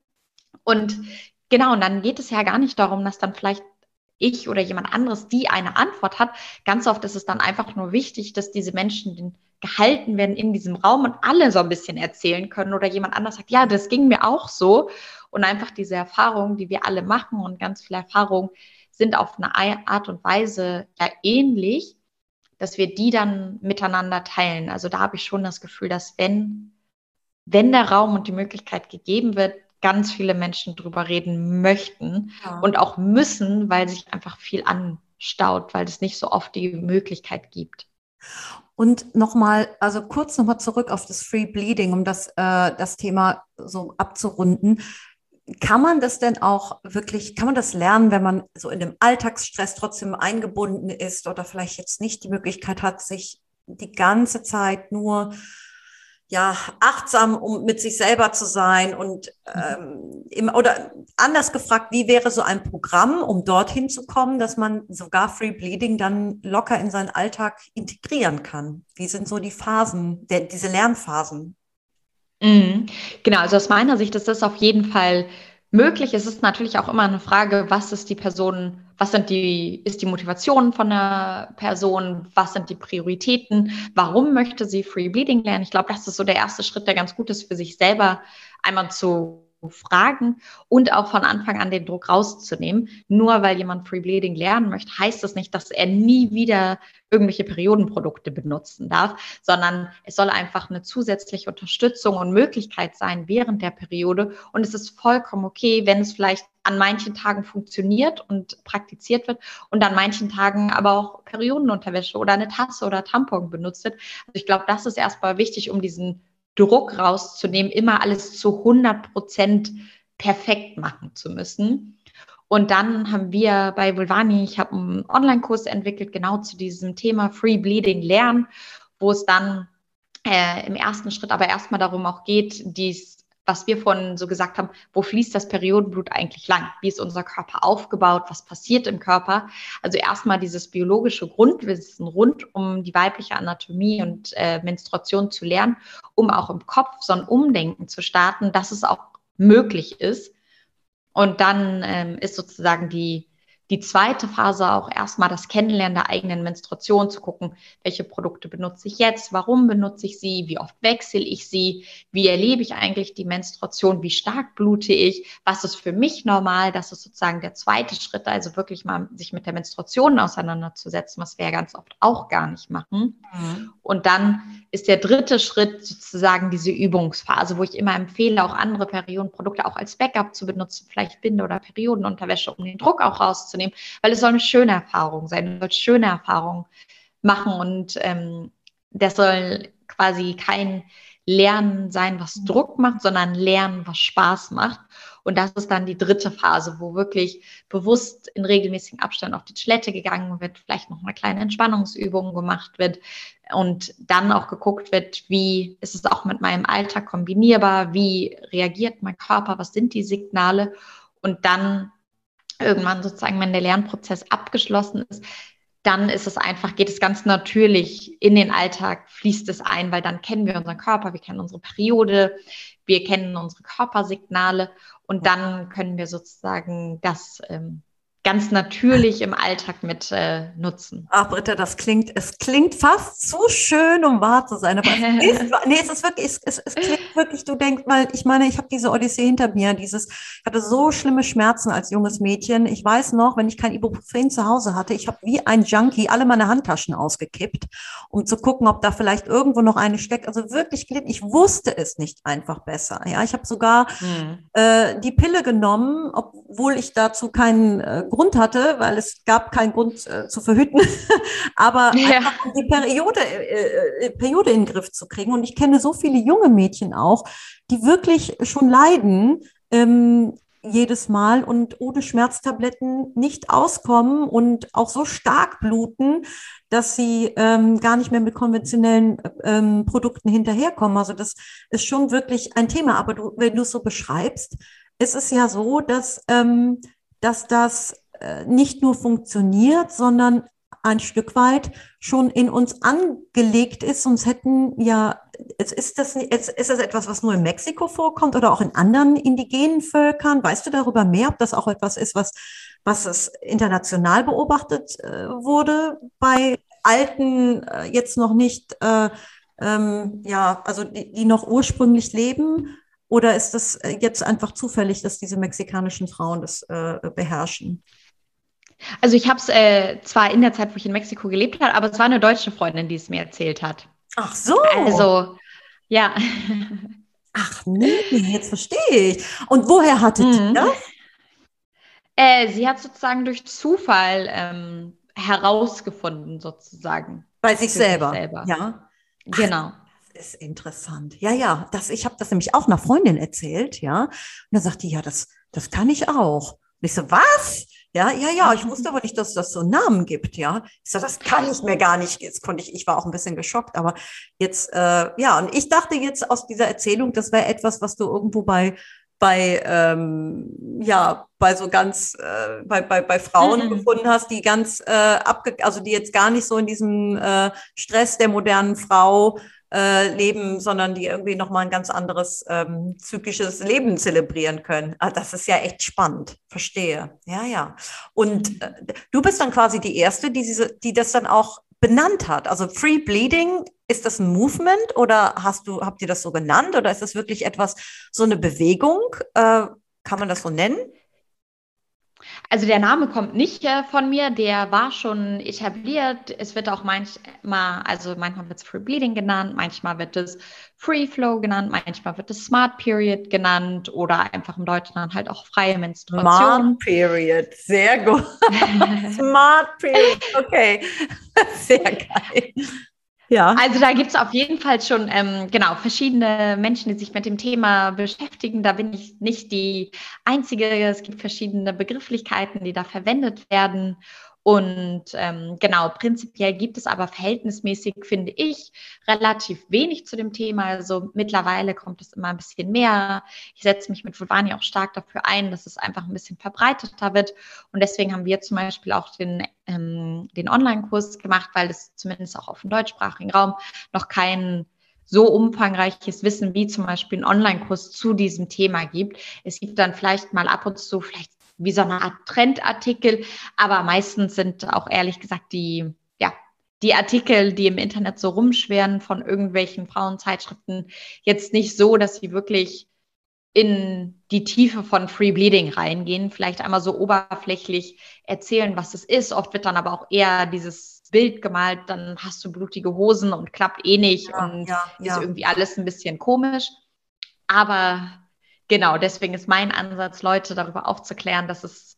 Und genau, und dann geht es ja gar nicht darum, dass dann vielleicht ich oder jemand anderes, die eine Antwort hat. Ganz oft ist es dann einfach nur wichtig, dass diese Menschen gehalten werden in diesem Raum und alle so ein bisschen erzählen können oder jemand anders sagt, ja, das ging mir auch so. Und einfach diese Erfahrungen, die wir alle machen und ganz viele Erfahrungen sind auf eine Art und Weise ja ähnlich, dass wir die dann miteinander teilen. Also da habe ich schon das Gefühl, dass wenn, wenn der Raum und die Möglichkeit gegeben wird, ganz viele Menschen drüber reden möchten ja. und auch müssen, weil sich einfach viel anstaut, weil es nicht so oft die Möglichkeit gibt. Und nochmal, also kurz nochmal zurück auf das Free Bleeding, um das, äh, das Thema so abzurunden. Kann man das denn auch wirklich, kann man das lernen, wenn man so in dem Alltagsstress trotzdem eingebunden ist oder vielleicht jetzt nicht die Möglichkeit hat, sich die ganze Zeit nur ja, achtsam, um mit sich selber zu sein und ähm, im, oder anders gefragt, wie wäre so ein Programm, um dorthin zu kommen, dass man sogar Free Bleeding dann locker in seinen Alltag integrieren kann? Wie sind so die Phasen, der, diese Lernphasen? Mhm. Genau, also aus meiner Sicht ist das auf jeden Fall möglich. Es ist natürlich auch immer eine Frage, was ist die Person, was sind die, ist die Motivation von der Person, was sind die Prioritäten, warum möchte sie Free Bleeding lernen? Ich glaube, das ist so der erste Schritt, der ganz gut ist für sich selber einmal zu fragen und auch von Anfang an den Druck rauszunehmen. Nur weil jemand Free Bleeding lernen möchte, heißt das nicht, dass er nie wieder irgendwelche Periodenprodukte benutzen darf, sondern es soll einfach eine zusätzliche Unterstützung und Möglichkeit sein während der Periode. Und es ist vollkommen okay, wenn es vielleicht an manchen Tagen funktioniert und praktiziert wird und an manchen Tagen aber auch Periodenunterwäsche oder eine Tasse oder Tampon benutzt wird. Also ich glaube, das ist erstmal wichtig, um diesen Druck rauszunehmen, immer alles zu 100 Prozent perfekt machen zu müssen. Und dann haben wir bei Vulvani, ich habe einen Online-Kurs entwickelt, genau zu diesem Thema Free Bleeding lernen, wo es dann äh, im ersten Schritt aber erstmal darum auch geht, dies was wir vorhin so gesagt haben, wo fließt das Periodenblut eigentlich lang? Wie ist unser Körper aufgebaut? Was passiert im Körper? Also erstmal dieses biologische Grundwissen rund um die weibliche Anatomie und äh, Menstruation zu lernen, um auch im Kopf so ein Umdenken zu starten, dass es auch möglich ist. Und dann ähm, ist sozusagen die die zweite Phase auch erstmal das Kennenlernen der eigenen Menstruation zu gucken, welche Produkte benutze ich jetzt, warum benutze ich sie, wie oft wechsle ich sie, wie erlebe ich eigentlich die Menstruation, wie stark blute ich, was ist für mich normal, das ist sozusagen der zweite Schritt, also wirklich mal sich mit der Menstruation auseinanderzusetzen, was wir ja ganz oft auch gar nicht machen. Mhm. Und dann ist der dritte Schritt sozusagen diese Übungsphase, wo ich immer empfehle, auch andere Periodenprodukte auch als Backup zu benutzen, vielleicht Binde oder Periodenunterwäsche, um den Druck auch rauszunehmen wahrzunehmen, weil es soll eine schöne Erfahrung sein, du sollst schöne Erfahrungen machen und ähm, das soll quasi kein Lernen sein, was Druck macht, sondern Lernen, was Spaß macht. Und das ist dann die dritte Phase, wo wirklich bewusst in regelmäßigen Abstand auf die Toilette gegangen wird, vielleicht noch eine kleine Entspannungsübung gemacht wird und dann auch geguckt wird, wie ist es auch mit meinem Alltag kombinierbar, wie reagiert mein Körper, was sind die Signale und dann irgendwann sozusagen, wenn der Lernprozess abgeschlossen ist, dann ist es einfach, geht es ganz natürlich in den Alltag, fließt es ein, weil dann kennen wir unseren Körper, wir kennen unsere Periode, wir kennen unsere Körpersignale und dann können wir sozusagen das ähm, ganz natürlich im Alltag mit äh, nutzen. Ach, Britta, das klingt, es klingt fast zu schön, um wahr zu sein. Aber es *laughs* ist, nee, es ist wirklich, es, es, es klingt wirklich, du denkst mal, ich meine, ich habe diese Odyssee hinter mir, dieses, ich hatte so schlimme Schmerzen als junges Mädchen. Ich weiß noch, wenn ich kein Ibuprofen zu Hause hatte, ich habe wie ein Junkie alle meine Handtaschen ausgekippt, um zu gucken, ob da vielleicht irgendwo noch eine steckt. Also wirklich, ich wusste es nicht einfach besser. Ja, ich habe sogar hm. äh, die Pille genommen, obwohl ich dazu keinen äh, Grund hatte, weil es gab keinen Grund äh, zu verhüten, *laughs* aber ja. einfach um die Periode, äh, äh, Periode in den Griff zu kriegen. Und ich kenne so viele junge Mädchen auch, die wirklich schon leiden, ähm, jedes Mal und ohne Schmerztabletten nicht auskommen und auch so stark bluten, dass sie ähm, gar nicht mehr mit konventionellen ähm, Produkten hinterherkommen. Also das ist schon wirklich ein Thema. Aber du, wenn du es so beschreibst, ist es ja so, dass, ähm, dass das nicht nur funktioniert, sondern ein Stück weit schon in uns angelegt ist. Sonst hätten ja, ist das, ist, ist das etwas, was nur in Mexiko vorkommt oder auch in anderen indigenen Völkern? Weißt du darüber mehr, ob das auch etwas ist, was, was es international beobachtet äh, wurde bei alten, äh, jetzt noch nicht, äh, ähm, ja, also die, die noch ursprünglich leben? Oder ist das äh, jetzt einfach zufällig, dass diese mexikanischen Frauen das äh, beherrschen? Also ich habe es äh, zwar in der Zeit, wo ich in Mexiko gelebt habe, aber es war eine deutsche Freundin, die es mir erzählt hat. Ach so. Also, ja. *laughs* Ach nee, jetzt verstehe ich. Und woher hattet mhm. ihr das? Äh, sie hat sozusagen durch Zufall ähm, herausgefunden, sozusagen. Bei sich selber. sich selber. Ja. Genau. Ach, das ist interessant. Ja, ja. Das, ich habe das nämlich auch einer Freundin erzählt, ja. Und da sagt die, ja, das, das kann ich auch. Und ich so, was? Ja, ja, ja, ich wusste aber nicht, dass das so einen Namen gibt, ja. Ich sage, das kann ich mir gar nicht. Jetzt konnte ich, ich war auch ein bisschen geschockt, aber jetzt, äh, ja, und ich dachte jetzt aus dieser Erzählung, das wäre etwas, was du irgendwo bei, bei, ähm, ja, bei so ganz, äh, bei, bei, bei Frauen mhm. gefunden hast, die ganz äh, abge, also die jetzt gar nicht so in diesem äh, Stress der modernen Frau äh, leben, sondern die irgendwie nochmal ein ganz anderes ähm, zyklisches Leben zelebrieren können. Ah, das ist ja echt spannend. Verstehe. Ja, ja. Und äh, du bist dann quasi die Erste, die, diese, die das dann auch benannt hat. Also Free Bleeding, ist das ein Movement oder hast du, habt ihr das so genannt oder ist das wirklich etwas, so eine Bewegung? Äh, kann man das so nennen? Also der Name kommt nicht äh, von mir, der war schon etabliert. Es wird auch manchmal, also manchmal wird es Free Bleeding genannt, manchmal wird es Free Flow genannt, manchmal wird es Smart Period genannt oder einfach im Deutschen dann halt auch freie Menstruation. Smart Period, sehr gut. *laughs* Smart Period, okay, *laughs* sehr geil. Ja. Also da gibt es auf jeden Fall schon ähm, genau verschiedene Menschen, die sich mit dem Thema beschäftigen. Da bin ich nicht die Einzige. Es gibt verschiedene Begrifflichkeiten, die da verwendet werden. Und ähm, genau, prinzipiell gibt es aber verhältnismäßig, finde ich, relativ wenig zu dem Thema. Also mittlerweile kommt es immer ein bisschen mehr. Ich setze mich mit Vulvani auch stark dafür ein, dass es einfach ein bisschen verbreiteter wird. Und deswegen haben wir zum Beispiel auch den, ähm, den Online-Kurs gemacht, weil es zumindest auch auf dem deutschsprachigen Raum noch kein so umfangreiches Wissen wie zum Beispiel ein Online-Kurs zu diesem Thema gibt. Es gibt dann vielleicht mal ab und zu vielleicht wie so eine Art Trendartikel, aber meistens sind auch ehrlich gesagt die, ja, die Artikel, die im Internet so rumschweren von irgendwelchen Frauenzeitschriften, jetzt nicht so, dass sie wirklich in die Tiefe von Free Bleeding reingehen, vielleicht einmal so oberflächlich erzählen, was es ist. Oft wird dann aber auch eher dieses Bild gemalt, dann hast du blutige Hosen und klappt eh nicht ja, und ja, ist ja. irgendwie alles ein bisschen komisch. Aber genau, deswegen ist mein Ansatz, Leute darüber aufzuklären, dass es,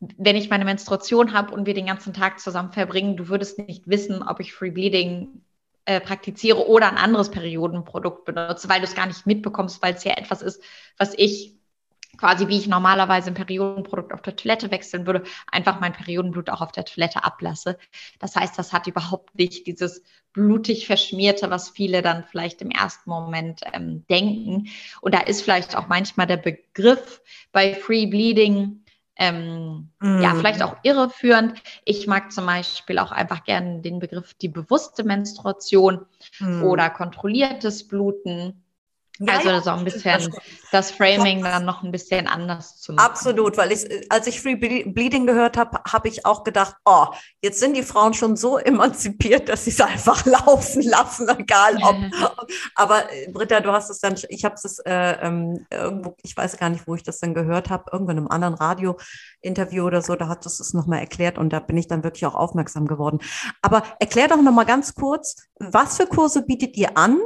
wenn ich meine Menstruation habe und wir den ganzen Tag zusammen verbringen, du würdest nicht wissen, ob ich Free Bleeding äh, praktiziere oder ein anderes Periodenprodukt benutze, weil du es gar nicht mitbekommst, weil es ja etwas ist, was ich quasi wie ich normalerweise ein Periodenprodukt auf der Toilette wechseln würde, einfach mein Periodenblut auch auf der Toilette ablasse. Das heißt, das hat überhaupt nicht dieses blutig verschmierte, was viele dann vielleicht im ersten Moment ähm, denken. Und da ist vielleicht auch manchmal der Begriff bei Free Bleeding ähm, mm. ja, vielleicht auch irreführend. Ich mag zum Beispiel auch einfach gerne den Begriff die bewusste Menstruation mm. oder kontrolliertes Bluten. Ja, also ja, so ein bisschen das Framing dann noch ein bisschen anders zu machen. Absolut, weil ich, als ich Free Bleeding gehört habe, habe ich auch gedacht, oh, jetzt sind die Frauen schon so emanzipiert, dass sie es einfach *laughs* laufen lassen, egal ob. *laughs* Aber äh, Britta, du hast es dann, ich habe es äh, ähm, irgendwo, ich weiß gar nicht, wo ich das dann gehört habe, irgendwo in einem anderen Radio-Interview oder so, da hat es es nochmal erklärt und da bin ich dann wirklich auch aufmerksam geworden. Aber erklär doch nochmal ganz kurz, was für Kurse bietet ihr an?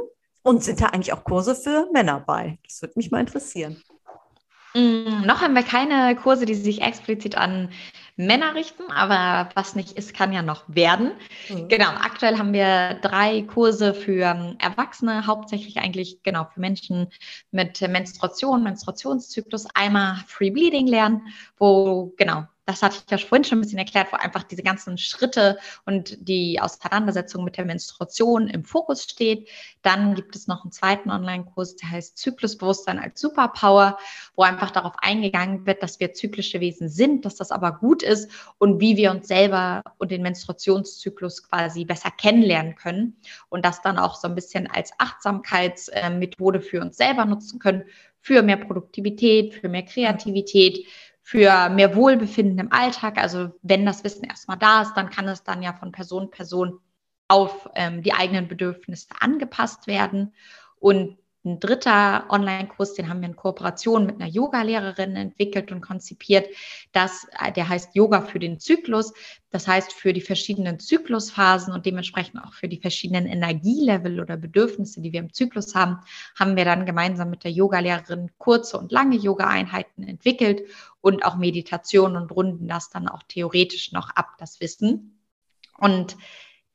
Und sind da eigentlich auch Kurse für Männer bei? Das würde mich mal interessieren. Mm, noch haben wir keine Kurse, die sich explizit an Männer richten, aber was nicht ist, kann ja noch werden. Mhm. Genau, aktuell haben wir drei Kurse für ähm, Erwachsene, hauptsächlich eigentlich genau für Menschen mit Menstruation, Menstruationszyklus. Einmal Free Bleeding lernen, wo genau das hatte ich ja vorhin schon ein bisschen erklärt, wo einfach diese ganzen Schritte und die Auseinandersetzung mit der Menstruation im Fokus steht. Dann gibt es noch einen zweiten Online-Kurs, der heißt Zyklusbewusstsein als Superpower, wo einfach darauf eingegangen wird, dass wir zyklische Wesen sind, dass das aber gut ist und wie wir uns selber und den Menstruationszyklus quasi besser kennenlernen können und das dann auch so ein bisschen als Achtsamkeitsmethode für uns selber nutzen können, für mehr Produktivität, für mehr Kreativität, für mehr Wohlbefinden im Alltag. Also wenn das Wissen erstmal da ist, dann kann es dann ja von Person zu Person auf ähm, die eigenen Bedürfnisse angepasst werden. Und ein dritter Online-Kurs, den haben wir in Kooperation mit einer Yoga-Lehrerin entwickelt und konzipiert. Das, äh, der heißt Yoga für den Zyklus. Das heißt, für die verschiedenen Zyklusphasen und dementsprechend auch für die verschiedenen Energielevel oder Bedürfnisse, die wir im Zyklus haben, haben wir dann gemeinsam mit der Yoga-Lehrerin kurze und lange Yoga-Einheiten entwickelt und auch Meditationen und runden das dann auch theoretisch noch ab, das Wissen. Und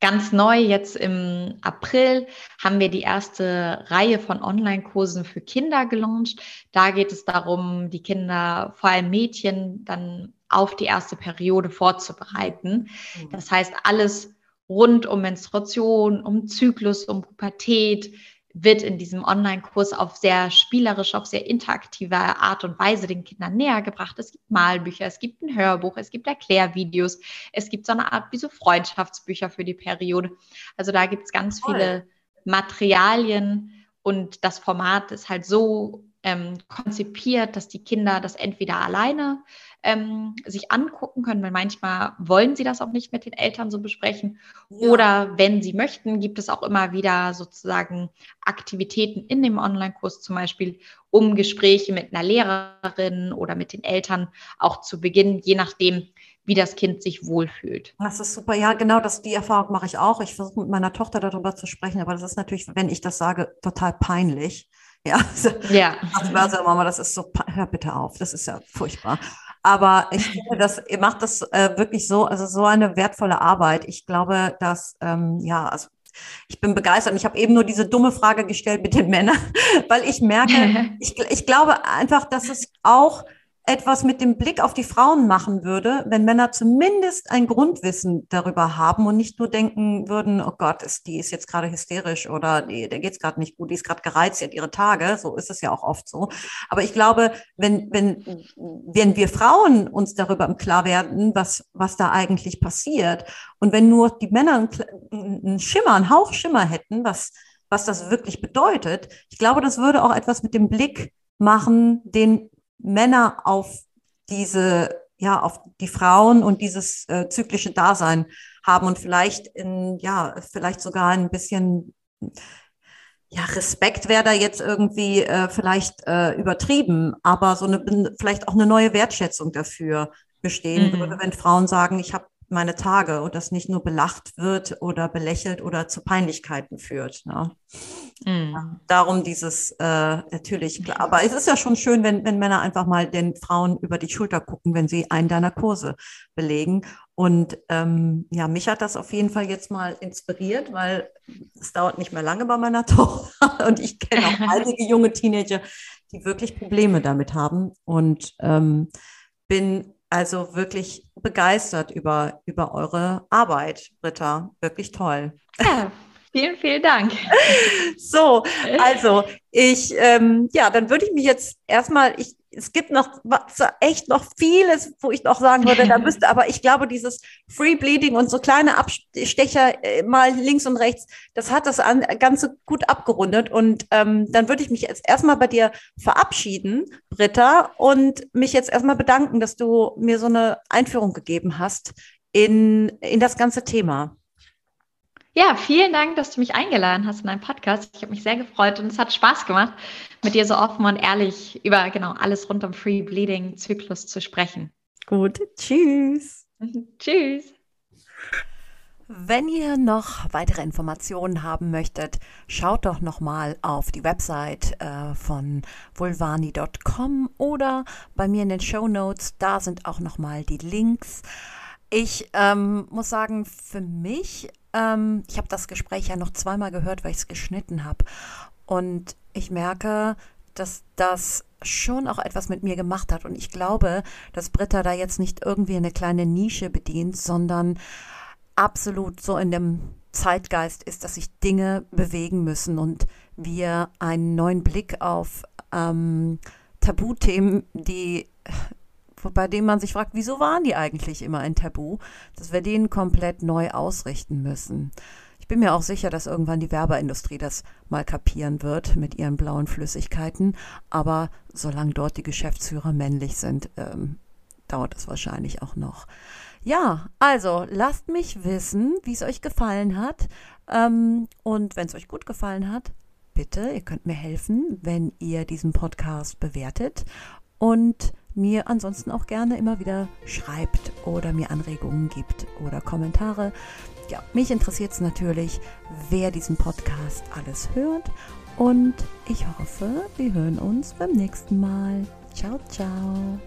Ganz neu jetzt im April haben wir die erste Reihe von Online-Kursen für Kinder gelauncht. Da geht es darum, die Kinder, vor allem Mädchen, dann auf die erste Periode vorzubereiten. Mhm. Das heißt, alles rund um Menstruation, um Zyklus, um Pubertät, wird in diesem Online-Kurs auf sehr spielerische, auf sehr interaktive Art und Weise den Kindern näher gebracht. Es gibt Malbücher, es gibt ein Hörbuch, es gibt Erklärvideos, es gibt so eine Art wie so Freundschaftsbücher für die Periode. Also da gibt es ganz Toll. viele Materialien und das Format ist halt so ähm, konzipiert, dass die Kinder das entweder alleine ähm, sich angucken können, weil manchmal wollen sie das auch nicht mit den Eltern so besprechen. Ja. Oder wenn sie möchten, gibt es auch immer wieder sozusagen Aktivitäten in dem Online-Kurs zum Beispiel, um Gespräche mit einer Lehrerin oder mit den Eltern auch zu beginnen, je nachdem, wie das Kind sich wohlfühlt. Das ist super. Ja, genau, das, die Erfahrung mache ich auch. Ich versuche mit meiner Tochter darüber zu sprechen, aber das ist natürlich, wenn ich das sage, total peinlich. *laughs* Ja, ja. Also, Mama, das ist so, hör bitte auf, das ist ja furchtbar. Aber ich *laughs* finde, dass ihr macht das äh, wirklich so, also so eine wertvolle Arbeit. Ich glaube, dass, ähm, ja, also ich bin begeistert. Und ich habe eben nur diese dumme Frage gestellt mit den Männern, *laughs* weil ich merke, ich, ich glaube einfach, dass es auch etwas mit dem Blick auf die Frauen machen würde, wenn Männer zumindest ein Grundwissen darüber haben und nicht nur denken würden, oh Gott, ist, die ist jetzt gerade hysterisch oder nee, der geht's gerade nicht gut, die ist gerade gereizt, sie hat ihre Tage, so ist es ja auch oft so. Aber ich glaube, wenn, wenn, wenn wir Frauen uns darüber im Klar werden, was, was da eigentlich passiert und wenn nur die Männer einen Schimmer, einen Hauchschimmer hätten, was, was das wirklich bedeutet, ich glaube, das würde auch etwas mit dem Blick machen, den Männer auf diese, ja, auf die Frauen und dieses äh, zyklische Dasein haben und vielleicht in, ja, vielleicht sogar ein bisschen, ja, Respekt wäre da jetzt irgendwie äh, vielleicht äh, übertrieben, aber so eine, vielleicht auch eine neue Wertschätzung dafür bestehen mhm. würde, wenn Frauen sagen, ich habe meine Tage und das nicht nur belacht wird oder belächelt oder zu Peinlichkeiten führt. Ne? Mm. Darum dieses äh, natürlich klar. Aber es ist ja schon schön, wenn, wenn Männer einfach mal den Frauen über die Schulter gucken, wenn sie einen deiner Kurse belegen. Und ähm, ja, mich hat das auf jeden Fall jetzt mal inspiriert, weil es dauert nicht mehr lange bei meiner *laughs* Tochter und ich kenne auch *laughs* einige junge Teenager, die wirklich Probleme damit haben und ähm, bin also wirklich begeistert über, über eure Arbeit, Britta. Wirklich toll. Ja, vielen, vielen Dank. *laughs* So, also ich, ähm, ja, dann würde ich mich jetzt erstmal, ich es gibt noch echt noch vieles, wo ich noch sagen würde, da müsste, *laughs* aber ich glaube, dieses Free Bleeding und so kleine Abstecher äh, mal links und rechts, das hat das Ganze gut abgerundet. Und ähm, dann würde ich mich jetzt erstmal bei dir verabschieden, Britta, und mich jetzt erstmal bedanken, dass du mir so eine Einführung gegeben hast in, in das ganze Thema. Ja, vielen Dank, dass du mich eingeladen hast in deinen Podcast. Ich habe mich sehr gefreut und es hat Spaß gemacht, mit dir so offen und ehrlich über genau alles rund um Free Bleeding Zyklus zu sprechen. Gut, tschüss. *laughs* tschüss. Wenn ihr noch weitere Informationen haben möchtet, schaut doch noch mal auf die Website äh, von vulvani.com oder bei mir in den Show Notes. Da sind auch noch mal die Links. Ich ähm, muss sagen, für mich ähm, ich habe das Gespräch ja noch zweimal gehört, weil ich es geschnitten habe. Und ich merke, dass das schon auch etwas mit mir gemacht hat. Und ich glaube, dass Britta da jetzt nicht irgendwie eine kleine Nische bedient, sondern absolut so in dem Zeitgeist ist, dass sich Dinge bewegen müssen und wir einen neuen Blick auf ähm, Tabuthemen, die bei dem man sich fragt, wieso waren die eigentlich immer ein Tabu, dass wir den komplett neu ausrichten müssen. Ich bin mir auch sicher, dass irgendwann die Werbeindustrie das mal kapieren wird mit ihren blauen Flüssigkeiten, aber solange dort die Geschäftsführer männlich sind, ähm, dauert es wahrscheinlich auch noch. Ja, also lasst mich wissen, wie es euch gefallen hat. Ähm, und wenn es euch gut gefallen hat, bitte, ihr könnt mir helfen, wenn ihr diesen Podcast bewertet und mir ansonsten auch gerne immer wieder schreibt oder mir Anregungen gibt oder Kommentare. Ja, mich interessiert es natürlich, wer diesen Podcast alles hört und ich hoffe, wir hören uns beim nächsten Mal. Ciao, ciao.